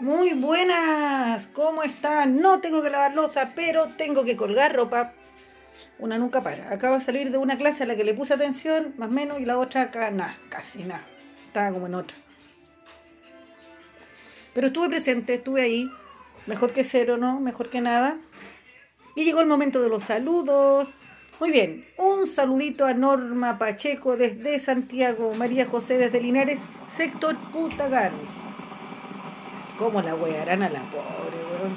Muy buenas, ¿cómo están? No tengo que lavar losa, pero tengo que colgar ropa. Una nunca para. Acabo de salir de una clase a la que le puse atención, más o menos, y la otra acá, nada, casi nada. Estaba como en otra. Pero estuve presente, estuve ahí. Mejor que cero, ¿no? Mejor que nada. Y llegó el momento de los saludos. Muy bien, un saludito a Norma Pacheco desde Santiago, María José desde Linares, sector Putagar. ¿Cómo la wearán a la pobre, weón?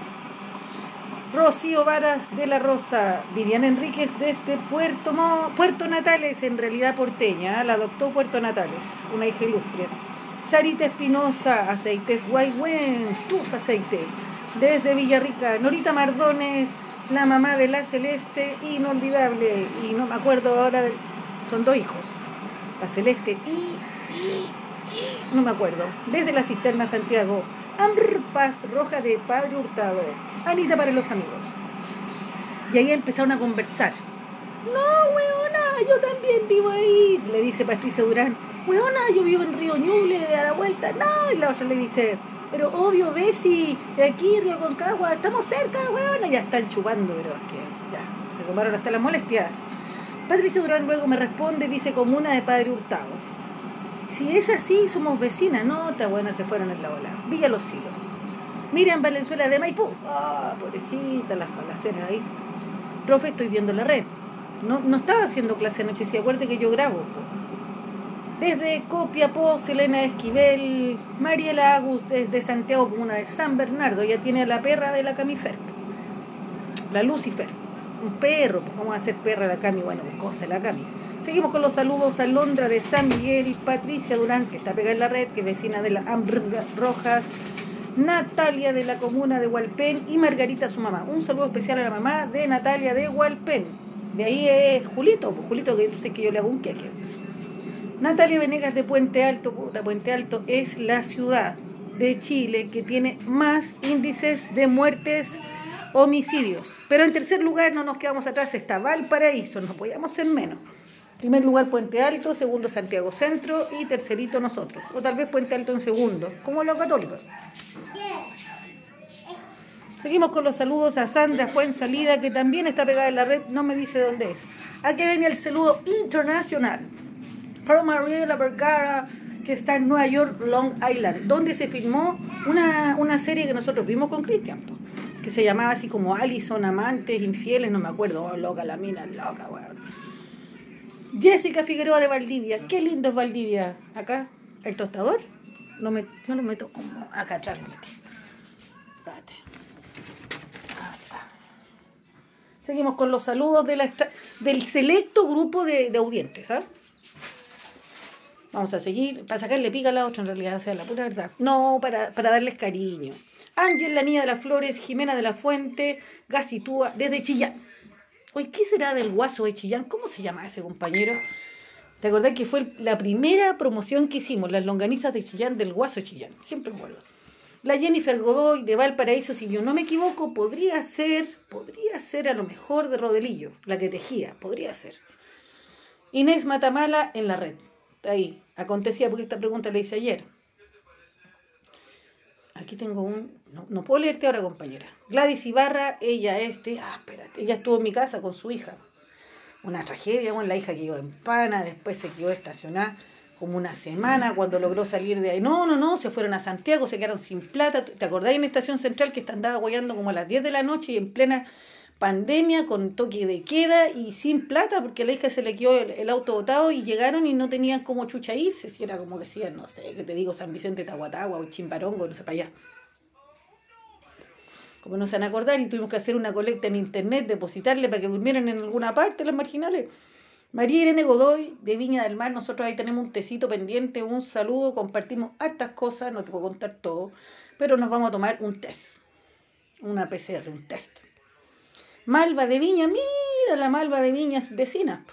Rocío Varas de la Rosa, Viviana Enríquez desde Puerto, Mo- Puerto Natales, en realidad porteña, ¿eh? la adoptó Puerto Natales, una hija ilustre. Sarita Espinosa, aceites Guaywen, tus aceites, desde Villarrica. Norita Mardones, la mamá de la Celeste, inolvidable, y no me acuerdo ahora, del- son dos hijos, la Celeste y, no me acuerdo, desde la Cisterna Santiago. Amrpas Roja de Padre Hurtado, Anita para los amigos. Y ahí empezaron a conversar. No, weona, yo también vivo ahí, le dice Patricia Durán. Weona, yo vivo en Río Ñuble, a la vuelta. No, y la otra le dice, pero obvio, Bessie, de aquí, Río Concagua, estamos cerca, weona. Ya están chupando, pero es que ya, se tomaron hasta las molestias. Patricia Durán luego me responde, dice, comuna de Padre Hurtado. Si es así, somos vecinas, no, está buena, se fueron en la ola. Villa Los Silos. Miriam Valenzuela de Maipú. Ah, pobrecita, las falaceras ahí. Profe, estoy viendo la red. No, no estaba haciendo clase anoche, si acuerde que yo grabo. Desde Copiapó, Selena Esquivel, Mariela Agus, desde Santiago, comuna de San Bernardo, ya tiene la perra de la Camifer. La Lucifer. Un perro, pues cómo va a ser perra la Cami, bueno, cosa la Cami. Seguimos con los saludos a Londra de San Miguel, Patricia Durán, que está pegada en la red, que es vecina de la Ambr Rojas, Natalia de la comuna de Hualpén y Margarita su mamá. Un saludo especial a la mamá de Natalia de Hualpén. De ahí es Julito, pues Julito que tú sé que yo le hago un queque. Natalia Venegas de Puente Alto, puta, Puente Alto es la ciudad de Chile que tiene más índices de muertes, homicidios. Pero en tercer lugar no nos quedamos atrás, está Valparaíso, no podíamos ser menos. Primer lugar Puente Alto, segundo Santiago Centro y tercerito nosotros. O tal vez Puente Alto en segundo, como los católicos. Seguimos con los saludos a Sandra Fuensalida, que también está pegada en la red, no me dice dónde es. Aquí viene el saludo internacional para Mariela Vergara, que está en Nueva York, Long Island, donde se filmó una, una serie que nosotros vimos con Cristian, que se llamaba así como Allison, Amantes, Infieles, no me acuerdo, oh, loca la mina, loca, weón. Jessica Figueroa de Valdivia, qué lindo es Valdivia. Acá, el tostador, lo met- yo lo meto como acá atrás. está. Seguimos con los saludos de la del selecto grupo de, de audientes. ¿ah? Vamos a seguir, para sacarle pica a la otra en realidad, o sea, la pura verdad. No, para, para darles cariño. Ángel, la niña de las flores, Jimena de la Fuente, Gacitúa, desde Chillán. Oye, ¿qué será del guaso de Chillán? ¿Cómo se llama ese compañero? ¿Te que fue la primera promoción que hicimos, las longanizas de Chillán del guaso de Chillán? Siempre me acuerdo. La Jennifer Godoy de Valparaíso, si yo no me equivoco, podría ser, podría ser a lo mejor de Rodelillo, la que tejía, podría ser. Inés Matamala en la red. Ahí, acontecía porque esta pregunta la hice ayer. Aquí tengo un. No, no puedo leerte ahora, compañera. Gladys Ibarra, ella este. Ah, espérate. Ella estuvo en mi casa con su hija. Una tragedia, bueno, la hija quedó en pana, después se quedó estacionada como una semana cuando logró salir de ahí. No, no, no, se fueron a Santiago, se quedaron sin plata. ¿Te acordás en Estación Central que andaba guayando como a las 10 de la noche y en plena pandemia con toque de queda y sin plata porque a la hija se le quedó el, auto botado y llegaron y no tenían como chucha irse, si era como decían, no sé, que te digo, San Vicente Tahuatagua o Chimbarongo, no sé, para allá. Como no se van a acordar y tuvimos que hacer una colecta en internet, depositarle para que durmieran en alguna parte las marginales. María Irene Godoy, de Viña del Mar, nosotros ahí tenemos un tecito pendiente, un saludo, compartimos hartas cosas, no te puedo contar todo, pero nos vamos a tomar un test, una PCR, un test. Malva de Viña, mira la Malva de Viña es vecina.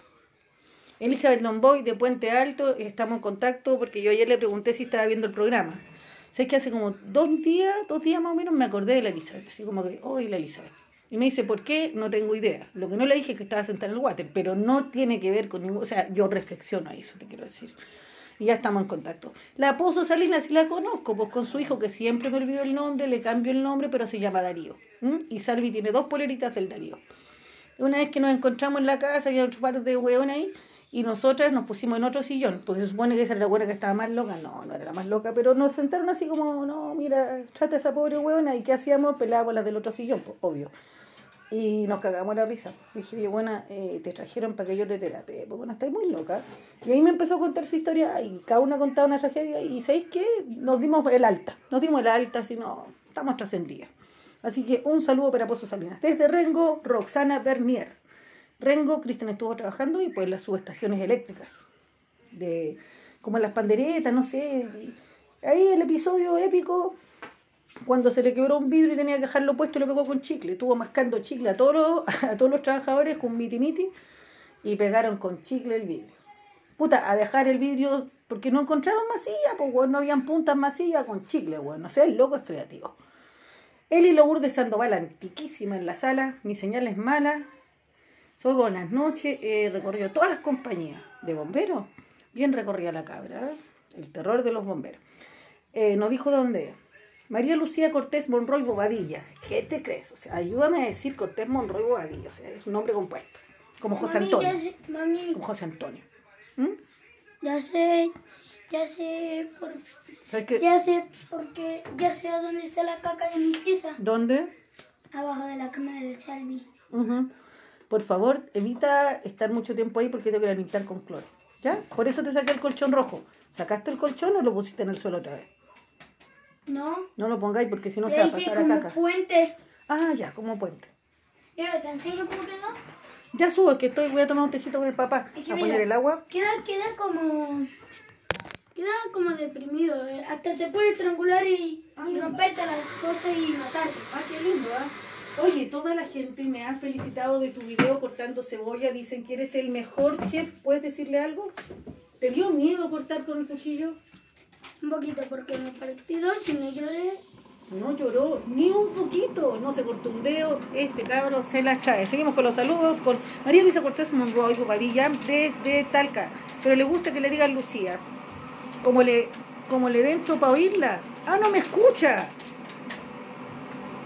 Elizabeth Lomboy de Puente Alto, estamos en contacto porque yo ayer le pregunté si estaba viendo el programa. Sé que hace como dos días, dos días más o menos me acordé de la Elizabeth, así como que, hoy la Elizabeth. Y me dice, ¿por qué? No tengo idea. Lo que no le dije es que estaba sentada en el water, pero no tiene que ver con ningún... O sea, yo reflexiono a eso, te quiero decir. Y ya estamos en contacto. La Pozo Salinas sí la conozco, pues con su hijo que siempre me olvidó el nombre, le cambio el nombre, pero se llama Darío. Y Salvi tiene dos poleritas del Darío. Una vez que nos encontramos en la casa, había otro par de hueones ahí, y nosotras nos pusimos en otro sillón. Pues se supone que esa era la buena que estaba más loca. No, no era la más loca, pero nos sentaron así como, no, mira, trata esa pobre hueona. ¿Y qué hacíamos? Pelábamos las del otro sillón, pues, obvio. Y nos cagamos la risa. dije, buena, eh, te trajeron para que yo te terapie. Pues bueno, estáis muy loca. Y ahí me empezó a contar su historia y cada una contaba una tragedia. Y ¿sabéis qué? Nos dimos el alta. Nos dimos el alta, si no, estamos trascendidas. Así que un saludo para Pozo Salinas. Desde Rengo, Roxana Bernier. Rengo, Cristian estuvo trabajando y pues las subestaciones eléctricas. De, como las panderetas, no sé. Ahí el episodio épico cuando se le quebró un vidrio y tenía que dejarlo puesto, lo pegó con chicle. Estuvo mascando chicle a todos los, a trabajadores con miti miti y pegaron con chicle el vidrio. Puta, a dejar el vidrio porque no encontraron masilla, pues bueno, no habían puntas masilla con chicle, bueno, no sé, el loco es creativo. Eli Lourdes Sandoval, antiquísima en la sala, mi señal es mala. Soy buenas noches, he recorrido todas las compañías de bomberos, bien recorrida la cabra, ¿eh? el terror de los bomberos. Eh, no dijo dónde María Lucía Cortés Monroy Bobadilla. ¿Qué te crees? O sea, ayúdame a decir Cortés Monroy Bobadilla. O sea, es un nombre compuesto. Como José Antonio. Ya sé, mami, Como José Antonio. ya sé, ya sé, por, ya sé, porque ya sé a dónde está la caca de mi pieza. ¿Dónde? Abajo de la cama del Salvi. Ujú. Por favor, evita estar mucho tiempo ahí porque tengo que limpiar con cloro. ¿Ya? Por eso te saqué el colchón rojo. ¿Sacaste el colchón o lo pusiste en el suelo otra vez? No, No lo pongáis porque si no se va a pasar a caca. puente. Ah, ya, como puente. Y ahora te enseño cómo quedó. Ya subo, que estoy, voy a tomar un tecito con el papá. Es que A mira. poner el agua. Queda, queda como, queda como deprimido. eh. Hasta te puede estrangular y, y romperte las cosas y matarte. Ah, qué lindo, ¿ah? Oye, toda la gente me ha felicitado de tu video cortando cebolla. Dicen que eres el mejor chef. ¿Puedes decirle algo? ¿Te dio miedo cortar con el cuchillo? Un poquito porque me partí dos y no lloré. No lloró ni un poquito. No se cortó un dedo. Este cabro se la trae. Seguimos con los saludos con María Luisa Cortés Monroy Bobadilla desde Talca. Pero le gusta que le digan Lucía. Como le, como le dentro para oírla. Ah, no me escucha.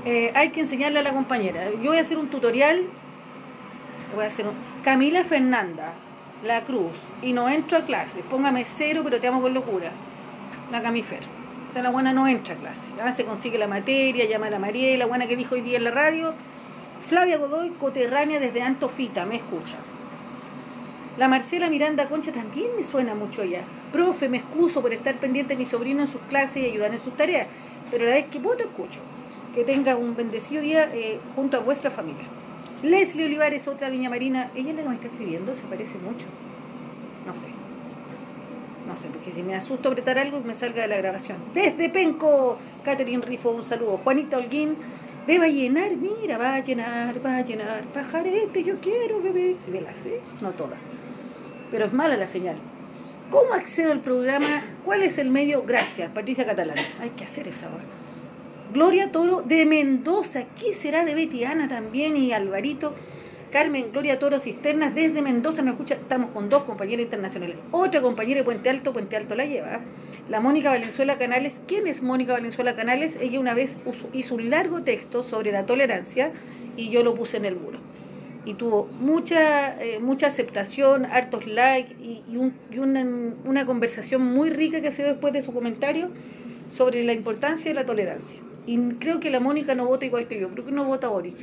Eh, hay que enseñarle a la compañera. Yo voy a hacer un tutorial. Voy a hacer un... Camila Fernanda, La Cruz. Y no entro a clase. Póngame cero, pero te amo con locura. La Camifer. O sea, la buena no entra a clase. Ah, se consigue la materia, llama a la Mariela, buena que dijo hoy día en la radio. Flavia Godoy, coterránea desde Antofita, me escucha. La Marcela Miranda Concha también me suena mucho allá. Profe, me excuso por estar pendiente de mi sobrino en sus clases y ayudar en sus tareas, pero la vez que puedo escucho. Que tenga un bendecido día eh, junto a vuestra familia. Leslie Olivares, otra Viña Marina. Ella es la que me está escribiendo, se parece mucho. No sé. No sé, porque si me asusto apretar algo me salga de la grabación. Desde Penco, Catherine Rifo, un saludo. Juanita Holguín, de va a llenar, mira, va a llenar, va a llenar. Pajarete, yo quiero, bebé. Si me la sé, no toda. Pero es mala la señal. ¿Cómo accedo al programa? ¿Cuál es el medio? Gracias, Patricia Catalán. Hay que hacer esa hora. Gloria Toro de Mendoza. ¿Qué será de Betty Ana también y Alvarito? Carmen Gloria Toro Cisternas desde Mendoza nos escucha. Estamos con dos compañeras internacionales. Otra compañera de Puente Alto, Puente Alto la lleva. La Mónica Valenzuela Canales. ¿Quién es Mónica Valenzuela Canales? Ella una vez hizo un largo texto sobre la tolerancia y yo lo puse en el muro. Y tuvo mucha, eh, mucha aceptación, hartos likes y una, una conversación muy rica que se dio después de su comentario sobre la importancia de la tolerancia. Y creo que la Mónica no vota igual que yo, creo que no vota Boric.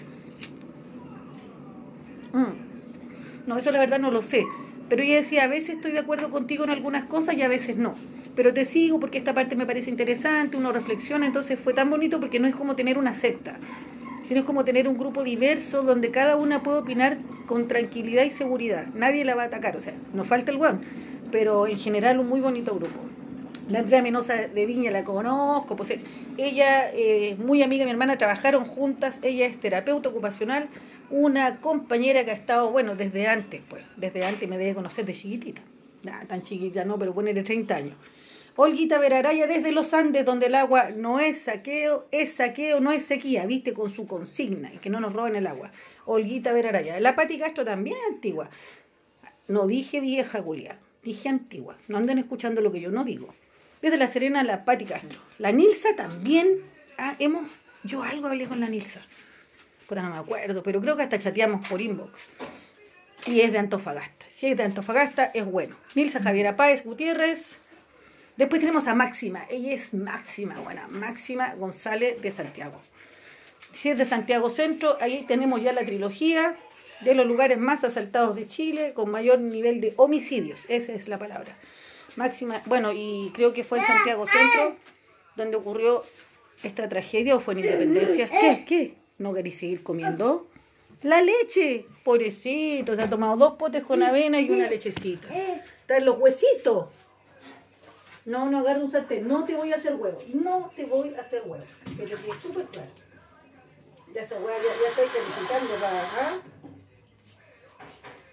Mm. No, eso la verdad no lo sé. Pero ella decía, a veces estoy de acuerdo contigo en algunas cosas y a veces no. Pero te sigo porque esta parte me parece interesante, uno reflexiona, entonces fue tan bonito porque no es como tener una secta, sino es como tener un grupo diverso donde cada una puede opinar con tranquilidad y seguridad. Nadie la va a atacar, o sea, nos falta el guan, pero en general un muy bonito grupo. La Andrea Menosa de Viña la conozco, pues eh, ella eh, muy amiga de mi hermana, trabajaron juntas, ella es terapeuta ocupacional, una compañera que ha estado, bueno, desde antes, pues, desde antes me debe conocer de chiquitita, tan chiquita no, pero ponerle 30 años. Olguita Veraraya desde los Andes, donde el agua no es saqueo, es saqueo, no es sequía, viste, con su consigna, y que no nos roben el agua. Olguita Veraraya. La Pati Castro también es antigua. No dije vieja, Julia. Dije Antigua. No anden escuchando lo que yo no digo. Desde La Serena, la Pati Castro. La Nilsa también. Ah, hemos. Yo algo hablé con la Nilsa. Puta, no me acuerdo, pero creo que hasta chateamos por inbox. Y es de Antofagasta. Si es de Antofagasta, es bueno. Nilsa Javiera Páez Gutiérrez. Después tenemos a Máxima. Ella es Máxima, buena. Máxima González de Santiago. Si es de Santiago Centro, ahí tenemos ya la trilogía de los lugares más asaltados de Chile con mayor nivel de homicidios. Esa es la palabra. Máxima, bueno, y creo que fue en Santiago Centro donde ocurrió esta tragedia o fue en Independencia. ¿Qué? ¿Qué? ¿No queréis seguir comiendo? La leche, pobrecito, se ha tomado dos potes con avena y una lechecita. Están los huesitos. No, no agarra un sartén. No te voy a hacer huevo. No te voy a hacer huevo. Que te quede súper claro. Ya esa hueá ya, ya estoy calificando para acá.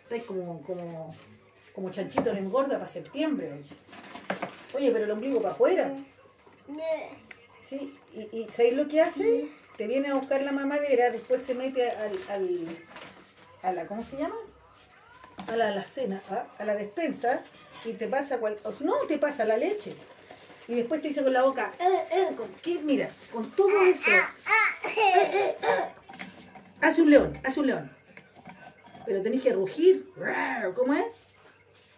Estáis como, como, como chanchito en engorda para septiembre. oye. Oye, pero el ombligo para afuera. Sí, y, y ¿sabéis lo que hace? Te viene a buscar la mamadera, después se mete al, al a la, ¿cómo se llama? A la alacena, ¿ah? a la despensa, y te pasa cual, no, te pasa la leche. Y después te dice con la boca, eh, eh, con, mira, con todo eso, eh, hace un león, hace un león. Pero tenés que rugir, ¿cómo es?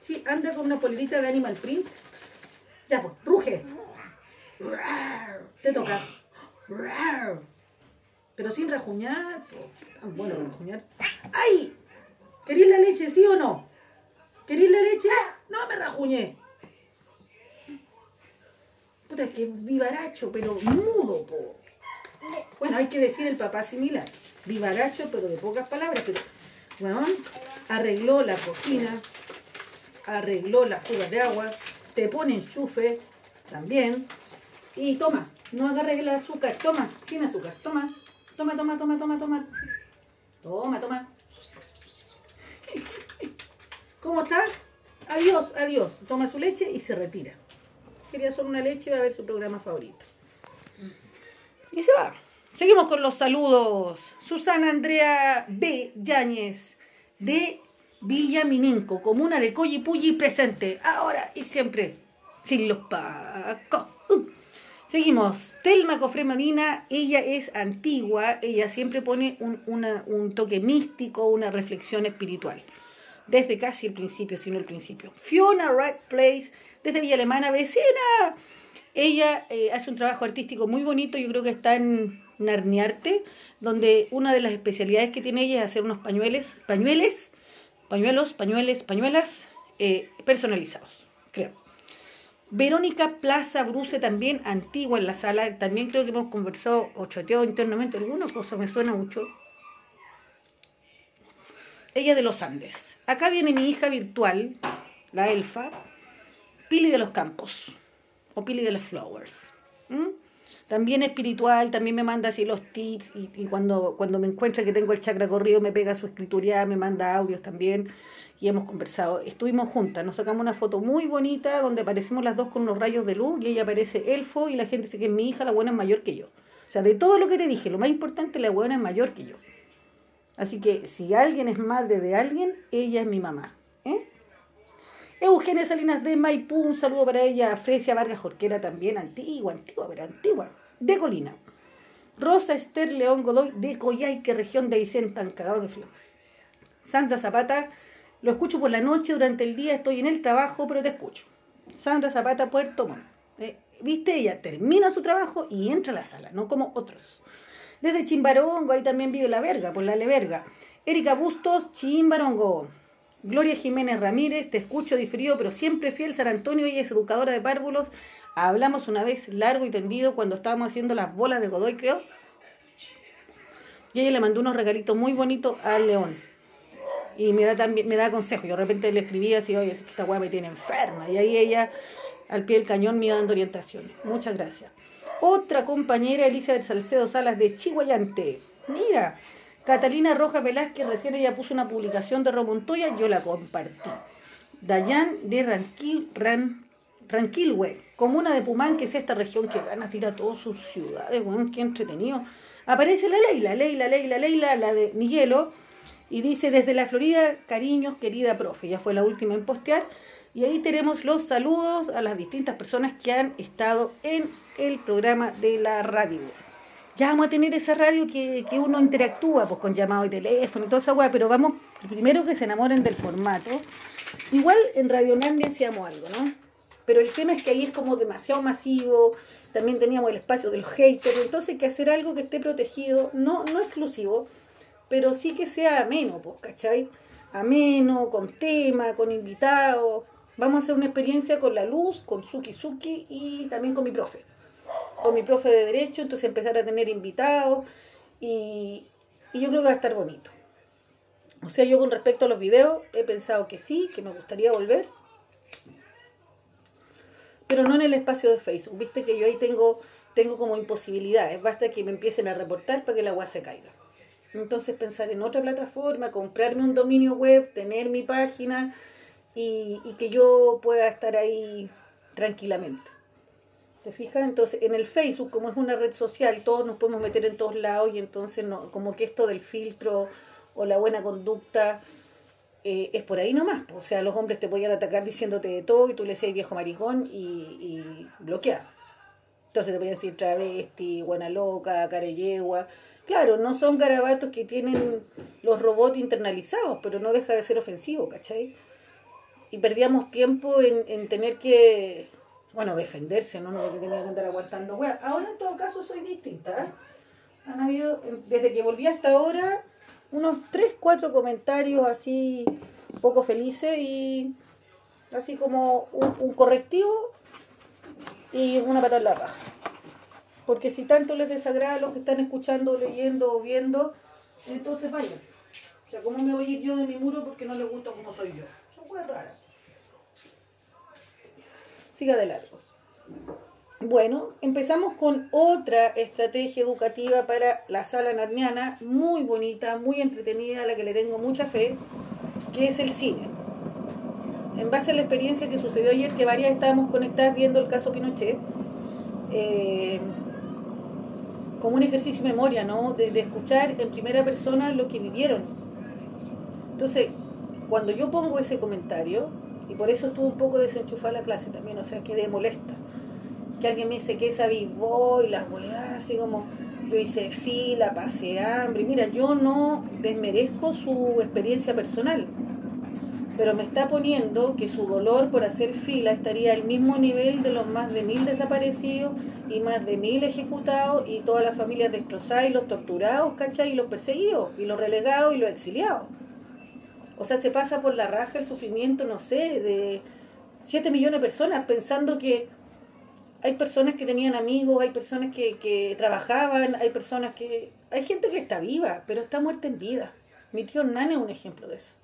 Sí, anda con una polerita de Animal Print. Ya, pues, ruge. Te toca. Pero sin rajuñar. Tan bueno rajuñar. ¡Ay! ¿Querís la leche, sí o no? ¿Querís la leche? No me rajuñé. Puta, es que vivaracho, pero mudo, po. Bueno, hay que decir el papá similar. Vivaracho, pero de pocas palabras. Pero, bueno, arregló la cocina, arregló las fugas de agua, te pone enchufe también. Y toma, no agarres el azúcar, toma, sin azúcar, toma, toma, toma, toma, toma, toma. Toma, toma. ¿Cómo estás? Adiós, adiós. Toma su leche y se retira. Quería solo una leche y va a ver su programa favorito. Y se va. Seguimos con los saludos. Susana Andrea B. Yáñez, de Villa Mininco, comuna de Coyipulli, presente, ahora y siempre, sin los pacos. Seguimos. Telma Cofre Medina, ella es antigua, ella siempre pone un, un toque místico, una reflexión espiritual. Desde casi el principio, si no el principio. Fiona Wright Place, desde Villa Alemana, vecina. Ella eh, hace un trabajo artístico muy bonito, yo creo que está en Narniarte, donde una de las especialidades que tiene ella es hacer unos pañuelos, pañueles, pañuelos, pañueles, pañuelas eh, personalizados, creo. Verónica Plaza Bruce, también antigua en la sala, también creo que hemos conversado o chateado internamente, alguna cosa me suena mucho. Ella de los Andes. Acá viene mi hija virtual, la elfa, Pili de los Campos, o Pili de los Flowers. ¿m? También espiritual, también me manda así los tips y, cuando, cuando me encuentra que tengo el chakra corrido me pega su escritura, me manda audios también y hemos conversado. Estuvimos juntas, nos sacamos una foto muy bonita donde aparecemos las dos con unos rayos de luz y ella aparece elfo y la gente dice que es mi hija, la buena es mayor que yo. O sea, de todo lo que te dije, lo más importante, la buena es mayor que yo. Así que si alguien es madre de alguien, ella es mi mamá. Eugenia Salinas de Maipú, un saludo para ella. Fresia Vargas Jorquera también, antigua, antigua, pero antigua, de Colina. Rosa Esther León Godoy de Coyhaique, región de Aysén, tan cagado de frío. Sandra Zapata, lo escucho por la noche, durante el día estoy en el trabajo, pero te escucho. Sandra Zapata, Puerto Montt. Eh, Viste, ella termina su trabajo y entra a la sala, no como otros. Desde Chimbarongo, ahí también vive la verga, por la Leverga. Erika Bustos, Chimbarongo. Gloria Jiménez Ramírez, te escucho diferido, pero siempre fiel. San Antonio, ella es educadora de párvulos. Hablamos una vez largo y tendido cuando estábamos haciendo las bolas de Godoy, creo. Y ella le mandó unos regalitos muy bonitos al león. Y me da también, me da consejo. Yo de repente le escribía así, oye, esta weá me tiene enferma. Y ahí ella, al pie del cañón, me iba dando orientaciones. Muchas gracias. Otra compañera, Elizabeth Salcedo Salas de Chihuayante. Mira, Catalina Rojas Velázquez, recién ella puso una publicación de Romontoya, yo la compartí. Dayan de Ranquil, Ran, comuna de Pumán, que es esta región que gana, tira todas sus ciudades, weón, qué entretenido. Aparece la Leila, Leila, Leila, Leila, la de Miguelo, y dice, desde la Florida, cariños, querida profe, ya fue la última en postear, Y ahí tenemos los saludos a las distintas personas que han estado en el programa de la radio. Ya vamos a tener esa radio que, que uno interactúa pues, con llamado de teléfono y toda esa weá, pero vamos primero que se enamoren del formato. Igual en Radio Narnia hacíamos algo, ¿no? Pero el tema es que ahí es como demasiado masivo, también teníamos el espacio de los haters, entonces hay que hacer algo que esté protegido, no, no exclusivo, pero sí que sea ameno, pues, ¿cachai? Ameno, con tema, con invitados. Vamos a hacer una experiencia con la luz, con Suki Suki y también con mi profe. Con mi profe de Derecho, entonces empezar a tener invitados y, y yo creo que va a estar bonito. O sea, yo con respecto a los videos he pensado que sí, que me gustaría volver, pero no en el espacio de Facebook. Viste que yo ahí tengo, tengo como imposibilidades, basta que me empiecen a reportar para que la agua se caiga. Entonces pensar en otra plataforma, comprarme un dominio web, tener mi página y, y que yo pueda estar ahí tranquilamente. ¿Te fijas? Entonces, en el Facebook, como es una red social, todos nos podemos meter en todos lados y entonces no, como que esto del filtro o la buena conducta eh, es por ahí nomás. O sea, los hombres te podían atacar diciéndote de todo y tú le decías viejo maricón y, y bloquear. Entonces te podían decir travesti, buena loca, careyegua. Claro, no son garabatos que tienen los robots internalizados, pero no deja de ser ofensivo, ¿cachai? Y perdíamos tiempo en, en tener que, bueno, defenderse, ¿no? No que tenía que andar aguantando. Bueno, ahora en todo caso soy distinta. ¿eh? Han habido, desde que volví hasta ahora, unos 3, 4 comentarios así poco felices y así como un, un correctivo y una patada en la raja. Porque si tanto les desagrada a los que están escuchando, leyendo o viendo, entonces váyanse. O sea, ¿cómo me voy a ir yo de mi muro porque no les gusta como soy yo? Son cosas raras. Siga de largo. Bueno, empezamos con otra estrategia educativa para la sala narniana, muy bonita, muy entretenida, a la que le tengo mucha fe, que es el cine. En base a la experiencia que sucedió ayer, que varias estábamos conectadas viendo el caso Pinochet, eh, como un ejercicio de memoria, ¿no? De escuchar en primera persona lo que vivieron. Entonces, cuando yo pongo ese comentario, y por eso estuvo un poco desenchufada la clase también, o sea, quedé molesta que alguien me dice que esa vivó y las weas, así como yo hice fila, pasé hambre. Mira, yo no desmerezco su experiencia personal, pero me está poniendo que su dolor por hacer fila estaría al mismo nivel de los más de mil desaparecidos y más de mil ejecutados y todas las familias destrozadas y los torturados, ¿cachai? Y los perseguidos, y los relegados y los exiliados. O sea, se pasa por la raja el sufrimiento, no sé, de 7 millones de personas pensando que hay personas que tenían amigos, hay personas que, que trabajaban, hay personas que... Hay gente que está viva, pero está muerta en vida. Mi tío Nan es un ejemplo de eso.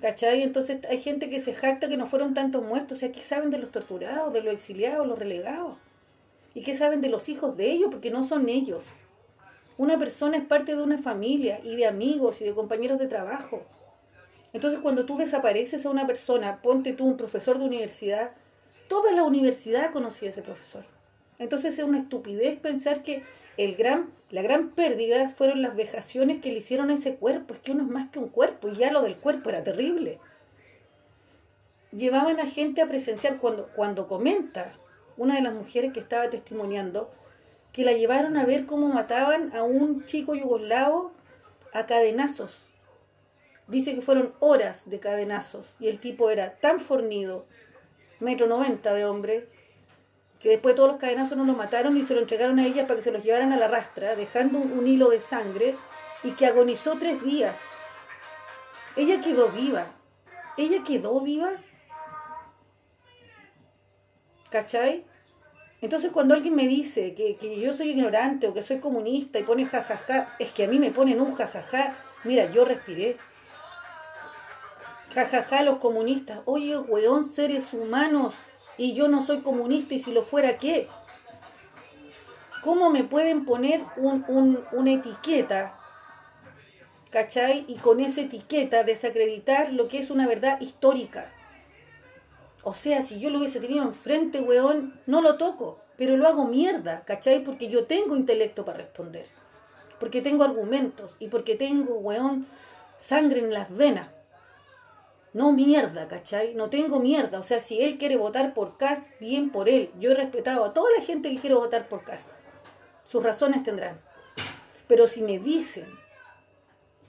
¿Cachai? Entonces hay gente que se jacta que no fueron tantos muertos. O sea, ¿qué saben de los torturados, de los exiliados, los relegados? ¿Y qué saben de los hijos de ellos? Porque no son ellos. Una persona es parte de una familia y de amigos y de compañeros de trabajo. Entonces cuando tú desapareces a una persona, ponte tú un profesor de universidad, toda la universidad conocía a ese profesor. Entonces es una estupidez pensar que el gran, la gran pérdida fueron las vejaciones que le hicieron a ese cuerpo. Es que uno es más que un cuerpo y ya lo del cuerpo era terrible. Llevaban a gente a presenciar cuando, cuando comenta una de las mujeres que estaba testimoniando que la llevaron a ver cómo mataban a un chico yugoslavo a cadenazos. Dice que fueron horas de cadenazos y el tipo era tan fornido, metro noventa de hombre, que después todos los cadenazos no lo mataron y se lo entregaron a ella para que se los llevaran a la rastra, dejando un, hilo de sangre y que agonizó tres días. Ella quedó viva. Ella quedó viva. ¿Cachai? Entonces cuando alguien me dice que, que, yo soy ignorante o que soy comunista y pone jajaja, es que a mí me ponen un jajaja, mira, yo respiré. Jajaja los comunistas, oye, weón, seres humanos, y yo no soy comunista y si lo fuera, ¿qué? ¿Cómo me pueden poner un, un, una etiqueta, ¿cachai? Y con esa etiqueta desacreditar lo que es una verdad histórica. O sea, si yo lo hubiese tenido enfrente, weón, no lo toco, pero lo hago mierda, ¿cachai? Porque yo tengo intelecto para responder. Porque tengo argumentos y porque tengo, weón, sangre en las venas. No mierda, ¿cachai? No tengo mierda. O sea, si él quiere votar por Cast, bien por él. Yo he respetado a toda la gente que quiere votar por Cast. Sus razones tendrán. Pero si me dicen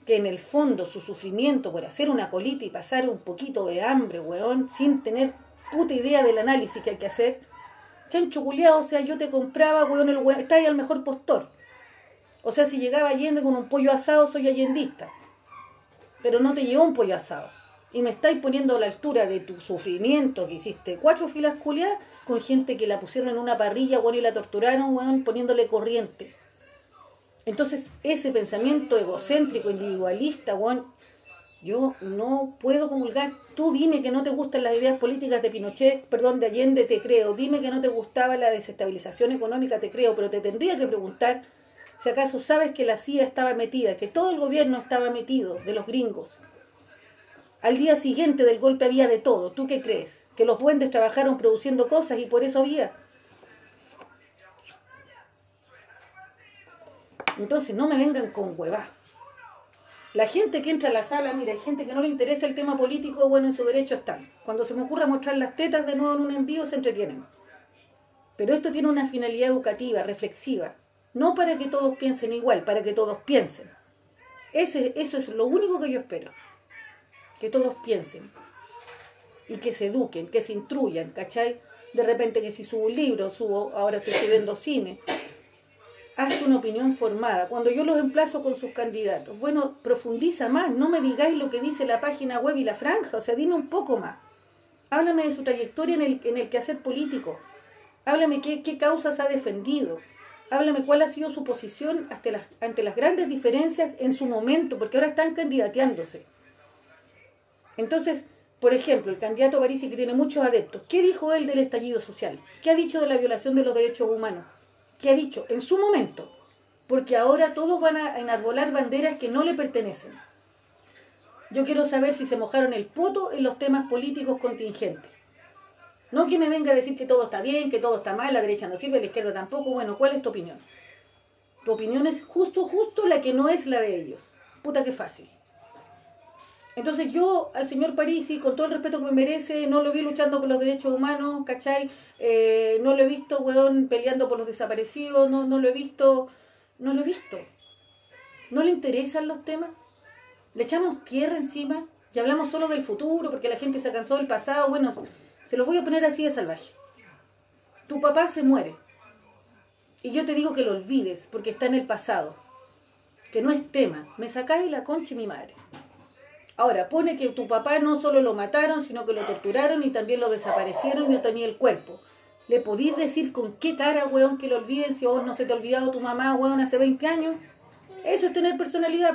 que en el fondo su sufrimiento por hacer una colita y pasar un poquito de hambre, weón, sin tener puta idea del análisis que hay que hacer, chancho culiado, o sea, yo te compraba, weón, el weón, está ahí al mejor postor. O sea, si llegaba Allende con un pollo asado, soy allendista. Pero no te llegó un pollo asado. Y me estáis poniendo a la altura de tu sufrimiento que hiciste cuatro filas culiadas con gente que la pusieron en una parrilla, weón, y la torturaron, weón, poniéndole corriente. Entonces, ese pensamiento egocéntrico, individualista, weón, yo no puedo comulgar. Tú dime que no te gustan las ideas políticas de Pinochet, perdón, de Allende, te creo. Dime que no te gustaba la desestabilización económica, te creo. Pero te tendría que preguntar si acaso sabes que la CIA estaba metida, que todo el gobierno estaba metido, de los gringos. Al día siguiente del golpe había de todo. ¿Tú qué crees? Que los duendes trabajaron produciendo cosas y por eso había. Entonces no me vengan con huevá. La gente que entra a la sala, mira, hay gente que no le interesa el tema político, bueno, en su derecho están. Cuando se me ocurra mostrar las tetas de nuevo en un envío, se entretienen. Pero esto tiene una finalidad educativa, reflexiva. No para que todos piensen igual, para que todos piensen. Ese, eso es lo único que yo espero. Que todos piensen. Y que se eduquen, que se instruyan, ¿cachai? De repente que si subo un libro, subo, ahora estoy escribiendo cine, hazte una opinión formada. Cuando yo los emplazo con sus candidatos, bueno, profundiza más, no me digáis lo que dice la página web y la franja, o sea, dime un poco más. Háblame de su trayectoria en el, en el quehacer político. Háblame qué, qué causas ha defendido. Háblame cuál ha sido su posición ante las, ante las grandes diferencias en su momento, porque ahora están candidateándose. Entonces, por ejemplo, el candidato Parisi, que tiene muchos adeptos, ¿qué dijo él del estallido social? ¿Qué ha dicho de la violación de los derechos humanos? que ha dicho en su momento, porque ahora todos van a enarbolar banderas que no le pertenecen. Yo quiero saber si se mojaron el poto en los temas políticos contingentes. No que me venga a decir que todo está bien, que todo está mal, la derecha no sirve, la izquierda tampoco. Bueno, ¿cuál es tu opinión? Tu opinión es justo, justo la que no es la de ellos. Puta que fácil. Entonces yo al señor Parisi, con todo el respeto que me merece, no lo vi luchando por los derechos humanos, ¿cachai? Eh, no lo he visto, weón, peleando por los desaparecidos, no, no lo he visto, no lo he visto. ¿No le interesan los temas? ¿Le echamos tierra encima? Y hablamos solo del futuro porque la gente se cansó del pasado. Bueno, se los voy a poner así de salvaje. Tu papá se muere. Y yo te digo que lo olvides porque está en el pasado. Que no es tema. Me sacáis la concha y mi madre. Ahora, pone que tu papá no solo lo mataron, sino que lo torturaron y también lo desaparecieron y no tenía el cuerpo. ¿Le podís decir con qué cara, weón, que lo olviden si vos no se te ha olvidado tu mamá, weón, hace 20 años? Eso es tener personalidad.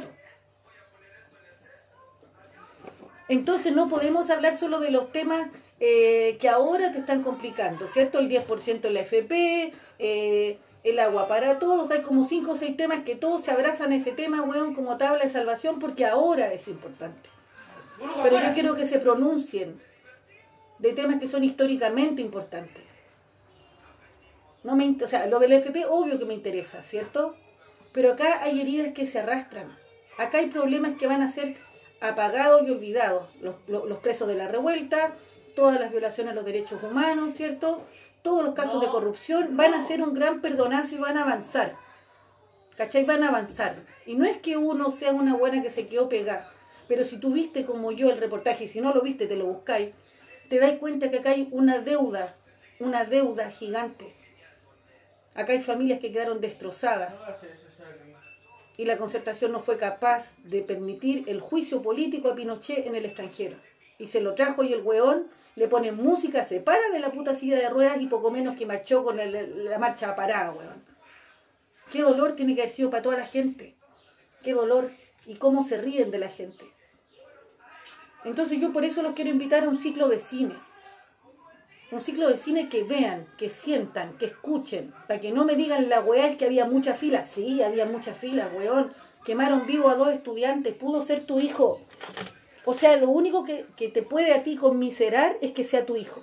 Entonces no podemos hablar solo de los temas eh, que ahora te están complicando, ¿cierto? El 10% de la FP, eh, el agua para todos, hay como 5 o 6 temas que todos se abrazan a ese tema, weón, como tabla de salvación, porque ahora es importante. Pero yo quiero que se pronuncien de temas que son históricamente importantes. No me, o sea, lo del FP obvio que me interesa, ¿cierto? Pero acá hay heridas que se arrastran. Acá hay problemas que van a ser apagados y olvidados. Los, los presos de la revuelta, todas las violaciones a los derechos humanos, ¿cierto? Todos los casos de corrupción van a ser un gran perdonazo y van a avanzar. ¿Cachai? Van a avanzar. Y no es que uno sea una buena que se quedó pegada, pero si tú viste como yo el reportaje, y si no lo viste, te lo buscáis, te dais cuenta que acá hay una deuda, una deuda gigante. Acá hay familias que quedaron destrozadas. Y la concertación no fue capaz de permitir el juicio político a Pinochet en el extranjero. Y se lo trajo y el weón le pone música, se para de la puta silla de ruedas y poco menos que marchó con la marcha parada, weón. Qué dolor tiene que haber sido para toda la gente. Qué dolor. Y cómo se ríen de la gente. Entonces yo por eso los quiero invitar a un ciclo de cine. Un ciclo de cine que vean, que sientan, que escuchen, para que no me digan la weá es que había mucha fila. Sí, había mucha fila, weón. Quemaron vivo a dos estudiantes, pudo ser tu hijo. O sea, lo único que, que te puede a ti conmiserar es que sea tu hijo.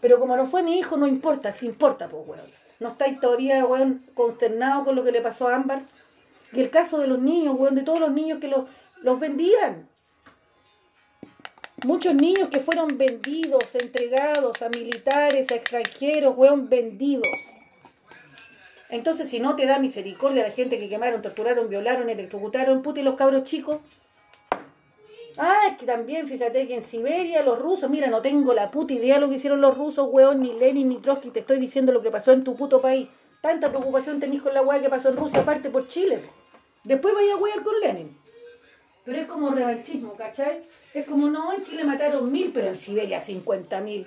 Pero como no fue mi hijo, no importa, sí importa, pues, weón. ¿No estáis todavía, weón, consternados con lo que le pasó a Ámbar? Y el caso de los niños, weón, de todos los niños que los, los vendían. Muchos niños que fueron vendidos, entregados a militares, a extranjeros, weón, vendidos. Entonces, si no te da misericordia la gente que quemaron, torturaron, violaron, electrocutaron, puti los cabros chicos. Ah, es que también, fíjate que en Siberia los rusos, mira, no tengo la puta idea de lo que hicieron los rusos, weón, ni Lenin ni Trotsky, te estoy diciendo lo que pasó en tu puto país. Tanta preocupación tenés con la weá que pasó en Rusia, aparte por Chile. Después vaya a wear con Lenin. Pero es como revanchismo, ¿cachai? Es como, no, en Chile mataron mil, pero en Siberia cincuenta mil.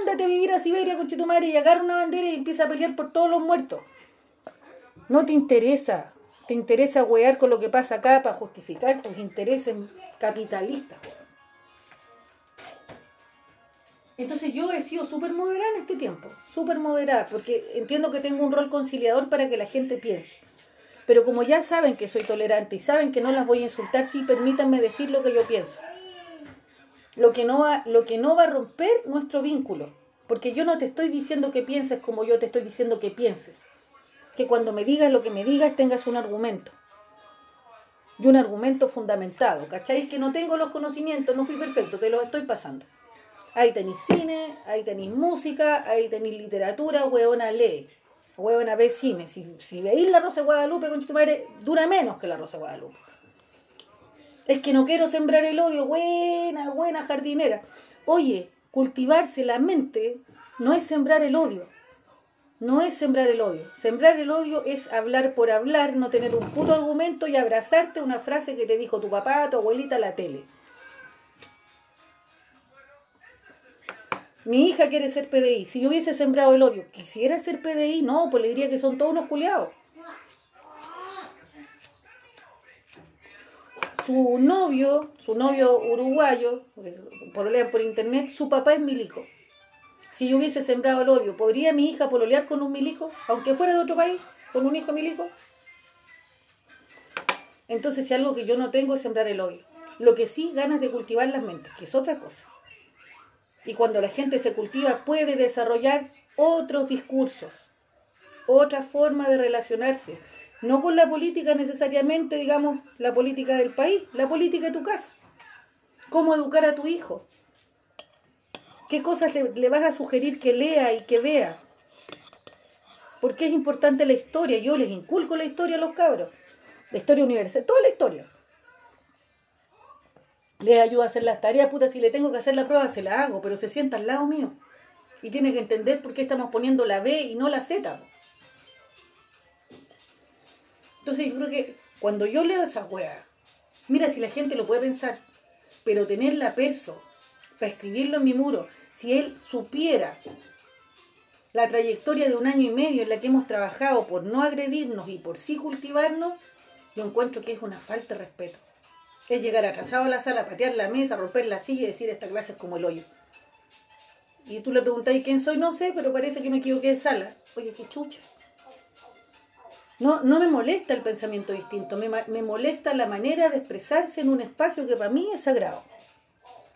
Ándate a vivir a Siberia con tu madre y agarra una bandera y empieza a pelear por todos los muertos. No te interesa. Te interesa wear con lo que pasa acá para justificar tus intereses capitalistas. Entonces yo he sido súper moderada en este tiempo, súper moderada, porque entiendo que tengo un rol conciliador para que la gente piense. Pero como ya saben que soy tolerante y saben que no las voy a insultar, sí, permítanme decir lo que yo pienso. Lo que no va, lo que no va a romper nuestro vínculo. Porque yo no te estoy diciendo que pienses como yo te estoy diciendo que pienses. Que cuando me digas lo que me digas tengas un argumento. Y un argumento fundamentado. ¿Cacháis? Que no tengo los conocimientos, no fui perfecto, te los estoy pasando. Ahí tenéis cine, ahí tenéis música, ahí tenéis literatura, hueona, lee a ver cine. Si, si veis la Rosa de Guadalupe, con tu madre, dura menos que la Rosa de Guadalupe. Es que no quiero sembrar el odio. Buena, buena jardinera. Oye, cultivarse la mente no es sembrar el odio. No es sembrar el odio. Sembrar el odio es hablar por hablar, no tener un puto argumento y abrazarte una frase que te dijo tu papá, tu abuelita, la tele. Mi hija quiere ser PDI. Si yo hubiese sembrado el odio, quisiera ser PDI, no, pues le diría que son todos unos culiados. Su novio, su novio uruguayo, por por internet, su papá es milico. Si yo hubiese sembrado el odio, ¿podría mi hija pololear con un milico? Aunque fuera de otro país, con un hijo milico. Entonces, si algo que yo no tengo es sembrar el odio. Lo que sí, ganas de cultivar las mentes, que es otra cosa. Y cuando la gente se cultiva puede desarrollar otros discursos, otra forma de relacionarse. No con la política necesariamente, digamos, la política del país, la política de tu casa. Cómo educar a tu hijo. ¿Qué cosas le, vas a sugerir que lea y que vea? Porque es importante la historia. Yo les inculco la historia a los cabros. La historia universal, toda la historia le ayuda a hacer las tareas, puta, si le tengo que hacer la prueba, se la hago, pero se sienta al lado mío. Y tiene que entender por qué estamos poniendo la B y no la Z. Entonces yo creo que cuando yo leo esa weá, mira si la gente lo puede pensar, pero tener la perso para escribirlo en mi muro, si él supiera la trayectoria de un año y medio en la que hemos trabajado por no agredirnos y por sí cultivarnos, yo encuentro que es una falta de respeto es llegar atrasado a la sala, patear la mesa, romper la silla y decir esta clase es como el hoyo. Y tú le preguntáis quién soy, no sé, pero parece que me equivoqué de sala. Oye, qué chucha. No, no me molesta el pensamiento distinto, me, me molesta la manera de expresarse en un espacio que para mí es sagrado.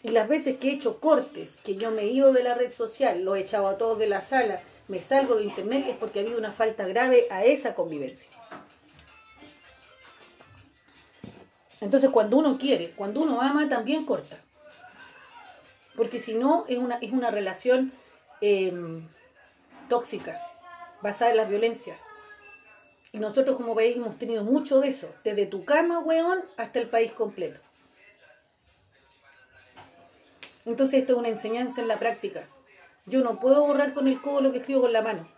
Y las veces que he hecho cortes, que yo me he ido de la red social, lo he echado a todos de la sala, me salgo de internet, es porque ha habido una falta grave a esa convivencia. Entonces cuando uno quiere, cuando uno ama, también corta. Porque si no, es una, es una relación em, tóxica, basada en la violencia. Y nosotros como país hemos tenido mucho de eso, desde tu cama, weón, hasta el país completo. Entonces esto es una enseñanza en la práctica. Yo no puedo borrar con el codo lo que escribo con la mano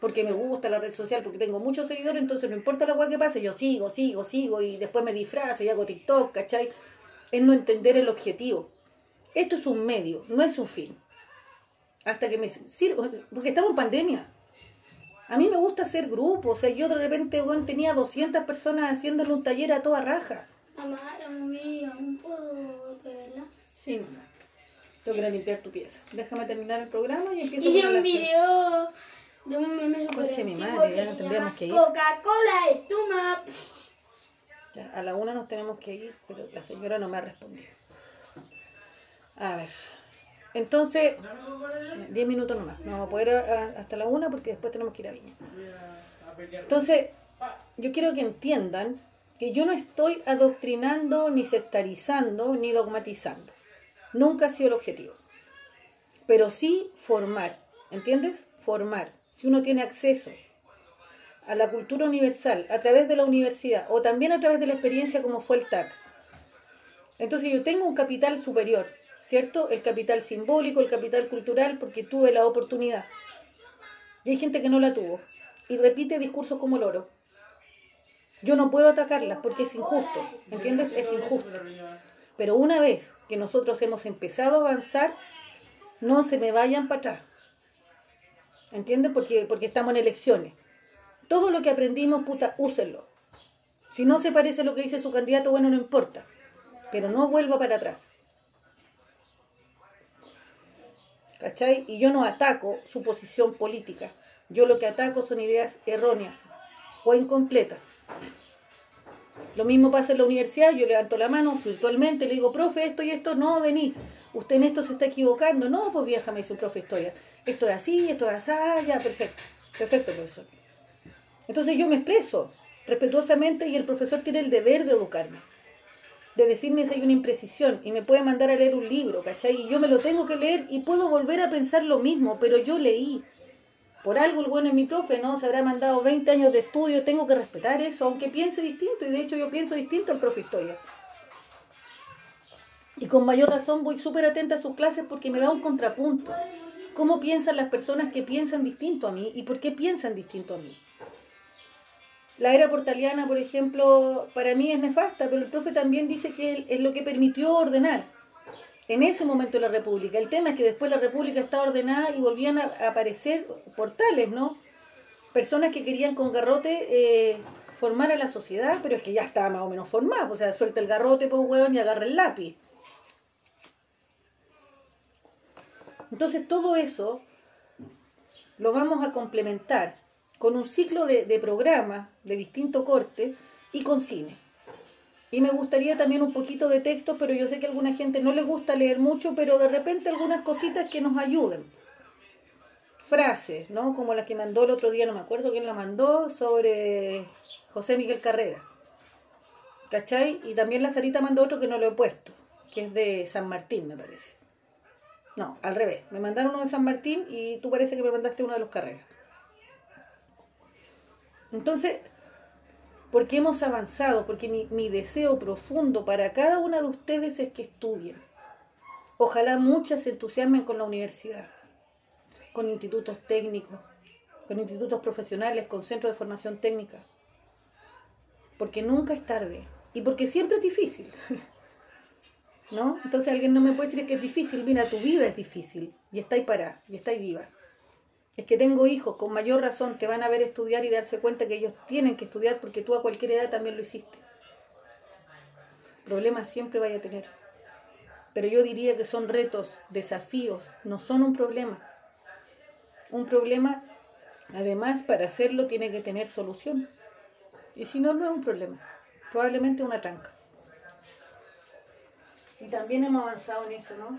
porque me gusta la red social, porque tengo muchos seguidores, entonces no importa la cual que pase, yo sigo, sigo, sigo y después me disfrazo y hago TikTok, ¿cachai? Es no entender el objetivo. Esto es un medio, no es un fin. Hasta que me sirva, porque estamos en pandemia. A mí me gusta hacer grupos, o sea, yo de repente tenía 200 personas haciéndole un taller a toda raja. Mamá, ¿aún puedo verla? Sí, mamá. Tengo que limpiar tu pieza. Déjame terminar el programa y empiezo Hice un video de un meme super mi madre, ya tendríamos que ir. Coca-Cola Estuma. Ya, a la una nos tenemos que ir, pero la señora no me ha respondido. A ver. Entonces, 10 minutos nomás. No vamos a poder hasta la una porque después tenemos que ir a Viña. Entonces, yo quiero que entiendan que yo no estoy adoctrinando, ni sectarizando, ni dogmatizando. Nunca ha sido el objetivo. Pero sí formar, ¿entiendes? Formar. Si uno tiene acceso a la cultura universal a través de la universidad o también a través de la experiencia como fue el TAC. Entonces yo tengo un capital superior, ¿cierto? El capital simbólico, el capital cultural, porque tuve la oportunidad. Y hay gente que no la tuvo y repite discursos como el oro. Yo no puedo atacarlas porque es injusto, ¿entiendes? Es injusto. Pero una vez que nosotros hemos empezado a avanzar, no se me vayan para atrás. ¿Entiendes? Porque, porque estamos en elecciones. Todo lo que aprendimos, puta, úsenlo. Si no se parece a lo que dice su candidato, bueno, no importa. Pero no vuelva para atrás. ¿Cachai? Y yo no ataco su posición política. Yo lo que ataco son ideas erróneas o incompletas. Lo mismo pasa en la universidad, yo levanto la mano virtualmente, le digo, profe, esto y esto, no, Denise, usted en esto se está equivocando. No, pues vieja, me dice un profe historia. Esto es así, esto es así, ya, perfecto. Perfecto, profesor. Entonces yo me expreso respetuosamente y el profesor tiene el deber de educarme, de decirme si hay una imprecisión y me puede mandar a leer un libro, ¿cachai? Y yo me lo tengo que leer y puedo volver a pensar lo mismo, pero yo leí. Por algo el bueno es mi profe, ¿no? Se habrá mandado 20 años de estudio, tengo que respetar eso, aunque piense distinto, y de hecho yo pienso distinto al profe historia. Y con mayor razón voy súper atenta a sus clases porque me da un contrapunto. ¿Cómo piensan las personas que piensan distinto a mí y por qué piensan distinto a mí? La era portaliana, por ejemplo, para mí es nefasta, pero el profe también dice que es lo que permitió ordenar en ese momento la República. El tema es que después la República estaba ordenada y volvían a aparecer portales, ¿no? Personas que querían con garrote eh, formar a la sociedad, pero es que ya estaba más o menos formado. O sea, suelta el garrote, pues, hueón, y agarra el lápiz. Entonces, todo eso lo vamos a complementar con un ciclo de, de programas de distinto corte y con cine. Y me gustaría también un poquito de texto, pero yo sé que a alguna gente no le gusta leer mucho, pero de repente algunas cositas que nos ayuden. Frases, ¿no? Como la que mandó el otro día, no me acuerdo quién la mandó, sobre José Miguel Carrera. ¿Cachai? Y también la Sarita mandó otro que no lo he puesto, que es de San Martín, me parece. No, al revés. Me mandaron uno de San Martín y tú parece que me mandaste uno de los Carreras. Entonces, porque hemos avanzado, porque mi, deseo profundo para cada una de ustedes es que estudien. Ojalá muchas se entusiasmen con la universidad, con institutos técnicos, con institutos profesionales, con centros de formación técnica. Porque nunca es tarde y porque siempre es difícil. ¿No? Entonces alguien no me puede decir que es difícil, mira, tu vida es difícil y estáis para, y estáis viva es que tengo hijos, con mayor razón te van a ver estudiar y darse cuenta que ellos tienen que estudiar porque tú a cualquier edad también lo hiciste. Problemas siempre vaya a tener. Pero yo diría que son retos, desafíos, no son un problema. Un problema, además, para hacerlo tiene que tener solución. Y si no, no es un problema. Probablemente una tranca. Y también hemos avanzado en eso, ¿no?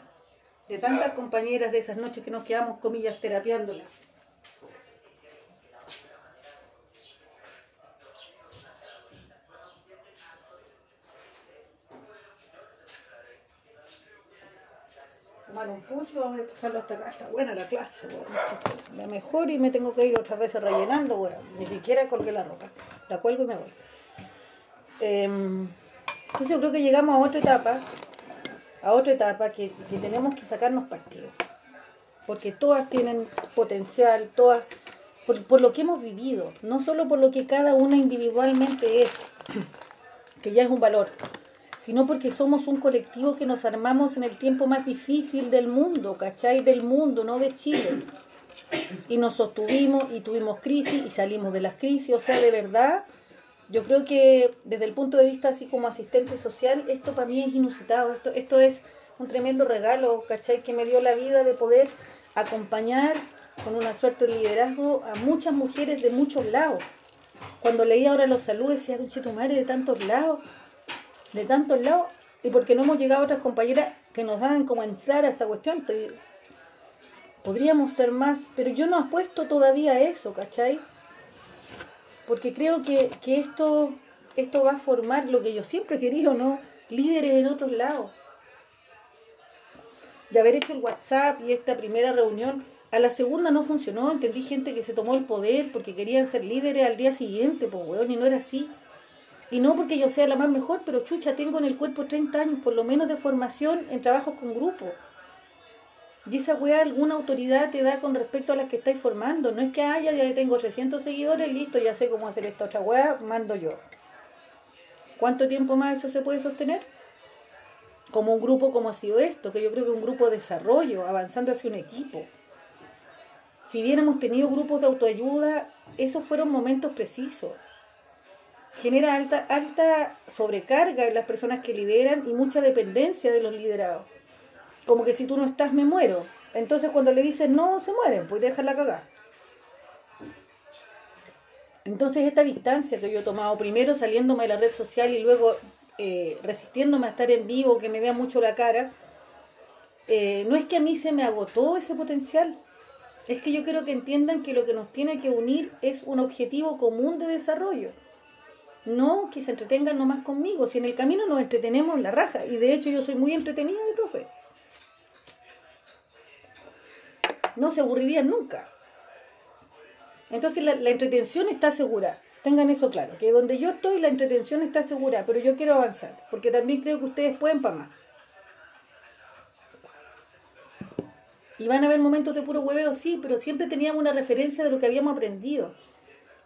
De tantas compañeras de esas noches que nos quedamos, comillas, terapiándolas. Un pucho, vamos a dejarlo hasta acá, está buena la clase, la mejor y me tengo que ir otra vez rellenando, bueno, ni siquiera colgué la ropa, la cuelgo y me voy. Eh, entonces yo creo que llegamos a otra etapa, a otra etapa que, que tenemos que sacarnos partido, porque todas tienen potencial, todas, por, por lo que hemos vivido, no solo por lo que cada una individualmente es, que ya es un valor, sino porque somos un colectivo que nos armamos en el tiempo más difícil del mundo, ¿cachai? Del mundo, no de Chile. Y nos sostuvimos y tuvimos crisis y salimos de las crisis, o sea, de verdad, yo creo que desde el punto de vista así como asistente social, esto para mí es inusitado, esto, esto es un tremendo regalo, ¿cachai? Que me dio la vida de poder acompañar con una suerte de liderazgo a muchas mujeres de muchos lados. Cuando leí ahora los saludos, decía, tu madre de tantos lados de tantos lados y porque no hemos llegado a otras compañeras que nos hagan como entrar a esta cuestión. Podríamos ser más, pero yo no apuesto todavía a eso, ¿cachai? Porque creo que, que esto, esto va a formar lo que yo siempre he querido, ¿no? Líderes en otros lados. de haber hecho el WhatsApp y esta primera reunión, a la segunda no funcionó, entendí gente que se tomó el poder porque querían ser líderes al día siguiente, pues weón, y no era así. Y no porque yo sea la más mejor, pero chucha, tengo en el cuerpo 30 años por lo menos de formación en trabajos con grupos. Y esa weá alguna autoridad te da con respecto a las que estáis formando. No es que haya, ya tengo 300 seguidores, listo, ya sé cómo hacer esta otra weá, mando yo. ¿Cuánto tiempo más eso se puede sostener? Como un grupo como ha sido esto, que yo creo que un grupo de desarrollo, avanzando hacia un equipo. Si bien hemos tenido grupos de autoayuda, esos fueron momentos precisos. Genera alta, alta sobrecarga en las personas que lideran y mucha dependencia de los liderados como que si tú no estás me muero. Entonces cuando le dicen no, se mueren, pues dejarla cagar. Entonces esta distancia que yo he tomado, primero saliéndome de la red social y luego eh, resistiéndome a estar en vivo, que me vea mucho la cara, eh, no es que a mí se me agotó ese potencial, es que yo quiero que entiendan que lo que nos tiene que unir es un objetivo común de desarrollo. No que se entretengan nomás conmigo, si en el camino nos entretenemos la raja, y de hecho yo soy muy entretenida de profe. no se aburrirían nunca. Entonces la, entretención está segura. Tengan eso claro, que donde yo estoy la entretención está segura, pero yo quiero avanzar, porque también creo que ustedes pueden para más. Y van a haber momentos de puro hueveo, sí, pero siempre teníamos una referencia de lo que habíamos aprendido.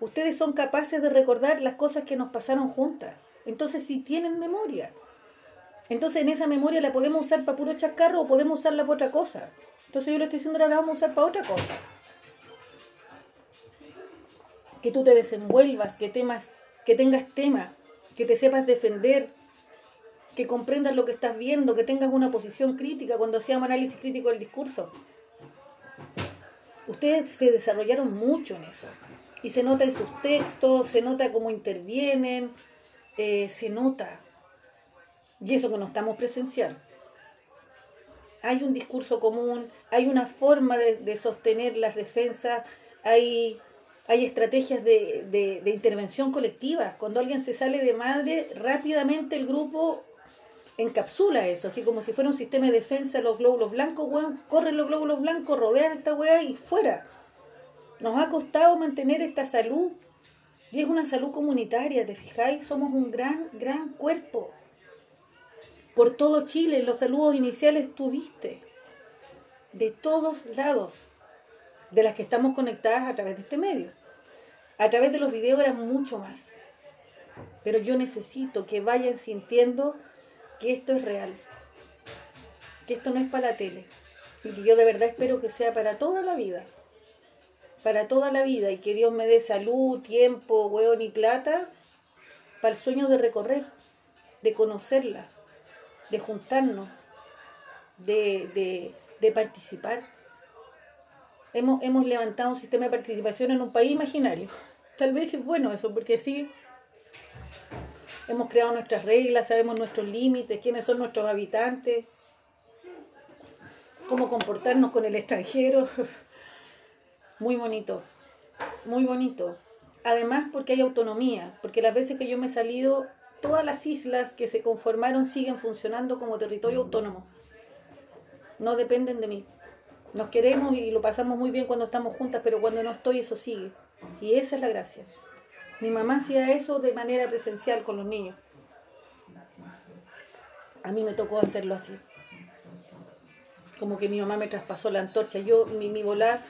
Ustedes son capaces de recordar las cosas que nos pasaron juntas. Entonces, si tienen memoria. Entonces, en esa memoria la podemos usar para puro chascarro o podemos usarla para otra cosa. Entonces yo le estoy diciendo, ahora vamos a usar para otra cosa. Que tú te desenvuelvas, que, temas, que tengas tema, que te sepas defender, que comprendas lo que estás viendo, que tengas una posición crítica cuando hacíamos análisis crítico del discurso. Ustedes se desarrollaron mucho en eso. Y se nota en sus textos, se nota cómo intervienen, eh, se nota. Y eso que no estamos presenciando hay un discurso común, hay una forma de, sostener las defensas, hay, hay estrategias de, intervención colectiva. Cuando alguien se sale de madre, rápidamente el grupo encapsula eso, así como si fuera un sistema de defensa, los glóbulos blancos, corren los glóbulos blancos, rodean esta weá y fuera. Nos ha costado mantener esta salud, y es una salud comunitaria, ¿te fijáis? Somos un gran, gran cuerpo. Por todo Chile, los saludos iniciales tuviste, de todos lados, de las que estamos conectadas a través de este medio. A través de los videos era mucho más. Pero yo necesito que vayan sintiendo que esto es real, que esto no es para la tele, y que yo de verdad espero que sea para toda la vida, para toda la vida, y que Dios me dé salud, tiempo, hueón y plata para el sueño de recorrer, de conocerla, de juntarnos, de, participar. Hemos, hemos levantado un sistema de participación en un país imaginario. Tal vez es bueno eso, porque así hemos creado nuestras reglas, sabemos nuestros límites, quiénes son nuestros habitantes, cómo comportarnos con el extranjero. Muy bonito, muy bonito. Además porque hay autonomía, porque las veces que yo me he salido todas las islas que se conformaron siguen funcionando como territorio autónomo. No dependen de mí. Nos queremos y lo pasamos muy bien cuando estamos juntas, pero cuando no estoy eso sigue. Y esa es la gracia. Mi mamá hacía eso de manera presencial con los niños. A mí me tocó hacerlo así. Como que mi mamá me traspasó la antorcha. Yo, mi, mi volar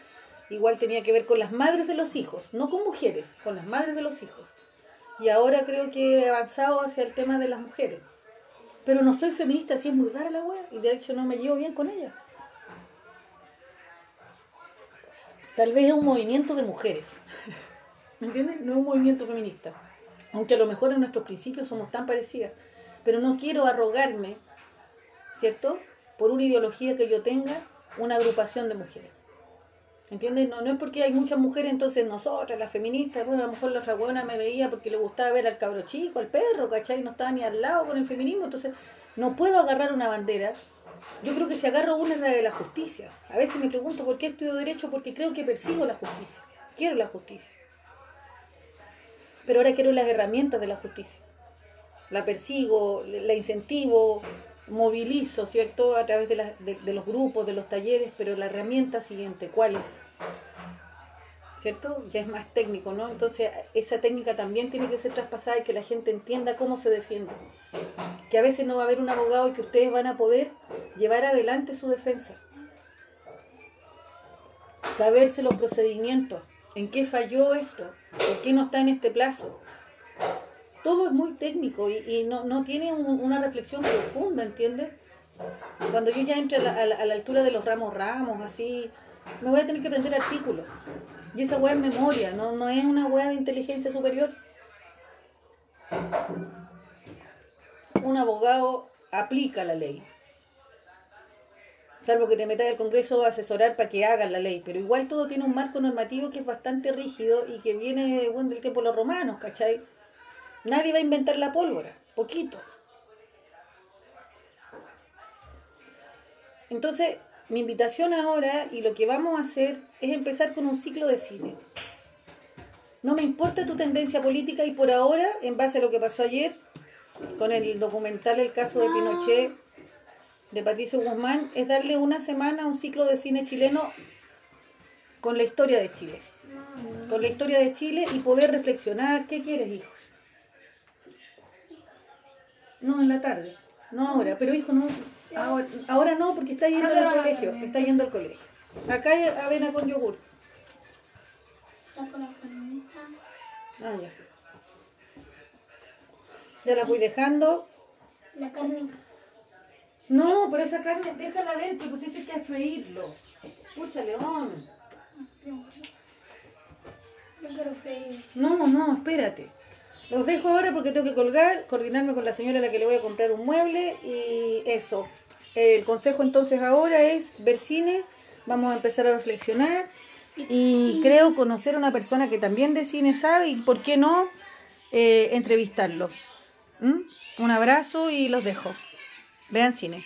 igual tenía que ver con las madres de los hijos, no con mujeres, con las madres de los hijos. Y ahora creo que he avanzado hacia el tema de las mujeres. Pero no soy feminista, así es muy rara la wea. Y de hecho no me llevo bien con ella. Tal vez es un movimiento de mujeres. ¿Me entiendes? No es un movimiento feminista. Aunque a lo mejor en nuestros principios somos tan parecidas. Pero no quiero arrogarme, ¿cierto? Por una ideología que yo tenga, una agrupación de mujeres. ¿Entiendes? No, no es porque hay muchas mujeres, entonces nosotras, las feministas, bueno, a lo mejor la otra buena me veía porque le gustaba ver al cabro chico, al perro, ¿cachai? No estaba ni al lado con el feminismo, entonces no puedo agarrar una bandera. Yo creo que si agarro una es la de la justicia. A veces me pregunto por qué estudio Derecho, porque creo que persigo la justicia. Quiero la justicia. Pero ahora quiero las herramientas de la justicia. La persigo, la incentivo, movilizo, ¿cierto? A través de, los grupos, de los talleres, pero la herramienta siguiente, ¿cuál es? ¿Cierto? Ya es más técnico, ¿no? Entonces, esa técnica también tiene que ser traspasada y que la gente entienda cómo se defiende. Que a veces no va a haber un abogado y que ustedes van a poder llevar adelante su defensa. Saberse los procedimientos, en qué falló esto, por qué no está en este plazo. Todo es muy técnico y, no, tiene un- una reflexión profunda, ¿entiendes? Cuando yo ya entre a la, a a la altura de los ramos ramos, así, me voy a tener que aprender artículos. Y esa weá es memoria, no, no es una weá de inteligencia superior. Un abogado aplica la ley. Salvo que te metas al Congreso a asesorar para que hagan la ley. Pero igual todo tiene un marco normativo que es bastante rígido y que viene bueno, del tiempo de los romanos, ¿cachai? Nadie va a inventar la pólvora, poquito. Entonces, mi invitación ahora y lo que vamos a hacer es empezar con un ciclo de cine. No me importa tu tendencia política y por ahora, en base a lo que pasó ayer, con el documental El caso de Pinochet de Patricio Guzmán, es darle una semana a un ciclo de cine chileno con la historia de Chile. Con la historia de Chile y poder reflexionar. ¿Qué quieres, hijo? No, en la tarde. No ahora, pero hijo, no. Ahora, ahora no, porque está yendo al colegio. Está yendo al colegio. Acá hay avena con yogur. Está con la carnita. Ah, ya. Ya la voy dejando. La carne. No, pero esa carne, déjala adentro, pues eso hay que freírlo. Escucha, León. Freír. No, no, espérate. Los dejo ahora porque tengo que colgar, coordinarme con la señora a la que le voy a comprar un mueble y eso. El consejo entonces ahora es ver cine, vamos a empezar a reflexionar y creo conocer a una persona que también de cine sabe y por qué no eh, entrevistarlo. ¿Mm? Un abrazo y los dejo. Vean cine.